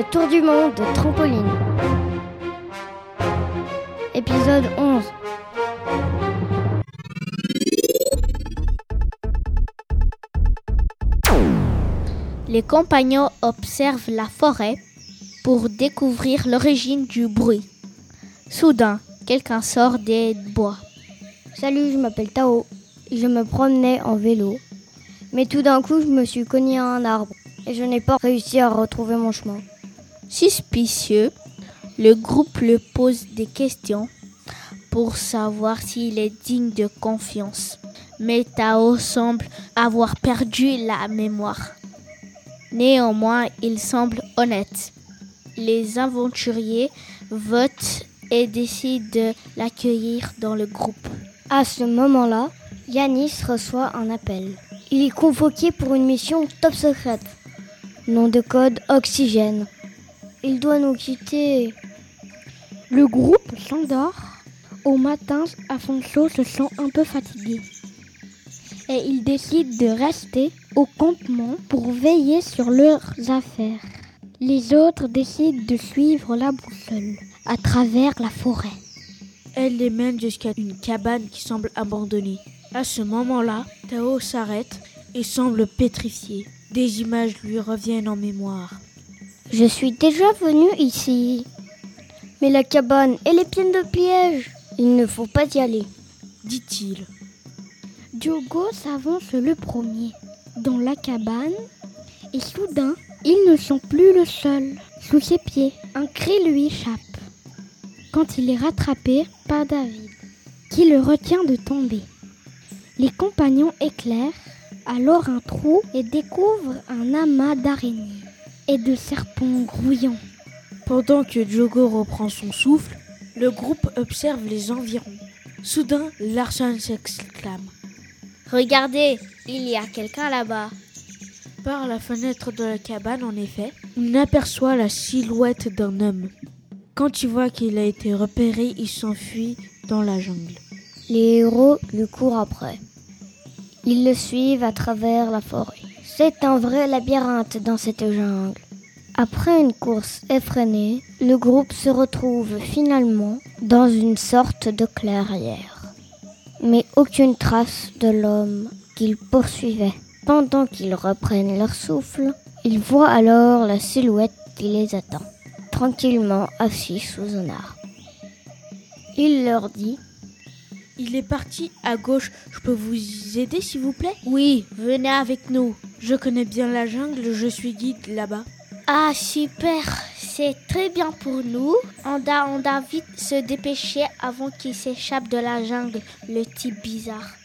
Le tour du monde de trampoline. Épisode 11. Les compagnons observent la forêt pour découvrir l'origine du bruit. Soudain, quelqu'un sort des bois. Salut, je m'appelle Tao. Je me promenais en vélo. Mais tout d'un coup, je me suis cogné à un arbre et je n'ai pas réussi à retrouver mon chemin. Suspicieux, le groupe le pose des questions pour savoir s'il est digne de confiance. Mais Tao semble avoir perdu la mémoire. Néanmoins, il semble honnête. Les aventuriers votent et décident de l'accueillir dans le groupe. À ce moment-là, Yanis reçoit un appel. Il est convoqué pour une mission top secrète. Nom de code Oxygène. Il doit nous quitter. Le groupe s'endort. Au matin, Afonso se sent un peu fatigué. Et il décide de rester au campement pour veiller sur leurs affaires. Les autres décident de suivre la boussole à travers la forêt. Elle les mène jusqu'à une cabane qui semble abandonnée. À ce moment-là, Tao s'arrête et semble pétrifié. Des images lui reviennent en mémoire. Je suis déjà venu ici. Mais la cabane, elle est pleine de pièges. Il ne faut pas y aller, dit-il. Diogo s'avance le premier dans la cabane et soudain, ils ne sont plus le seul. Sous ses pieds, un cri lui échappe. Quand il est rattrapé par David, qui le retient de tomber. Les compagnons éclairent alors un trou et découvrent un amas d'araignées et de serpents grouillants. Pendant que Diogo reprend son souffle, le groupe observe les environs. Soudain, Larson s'exclame. Regardez, il y a quelqu'un là-bas. Par la fenêtre de la cabane, en effet, on aperçoit la silhouette d'un homme. Quand il voit qu'il a été repéré, il s'enfuit dans la jungle. Les héros lui courent après. Ils le suivent à travers la forêt. C'est un vrai labyrinthe dans cette jungle. Après une course effrénée, le groupe se retrouve finalement dans une sorte de clairière. Mais aucune trace de l'homme qu'ils poursuivaient. Pendant qu'ils reprennent leur souffle, ils voient alors la silhouette qui les attend, tranquillement assis sous un arbre. Il leur dit Il est parti à gauche, je peux vous aider s'il vous plaît? Oui, venez avec nous. Je connais bien la jungle, je suis guide là-bas. Ah super, c'est très bien pour nous. On doit, vite se dépêcher avant qu'il s'échappe de la jungle, le type bizarre.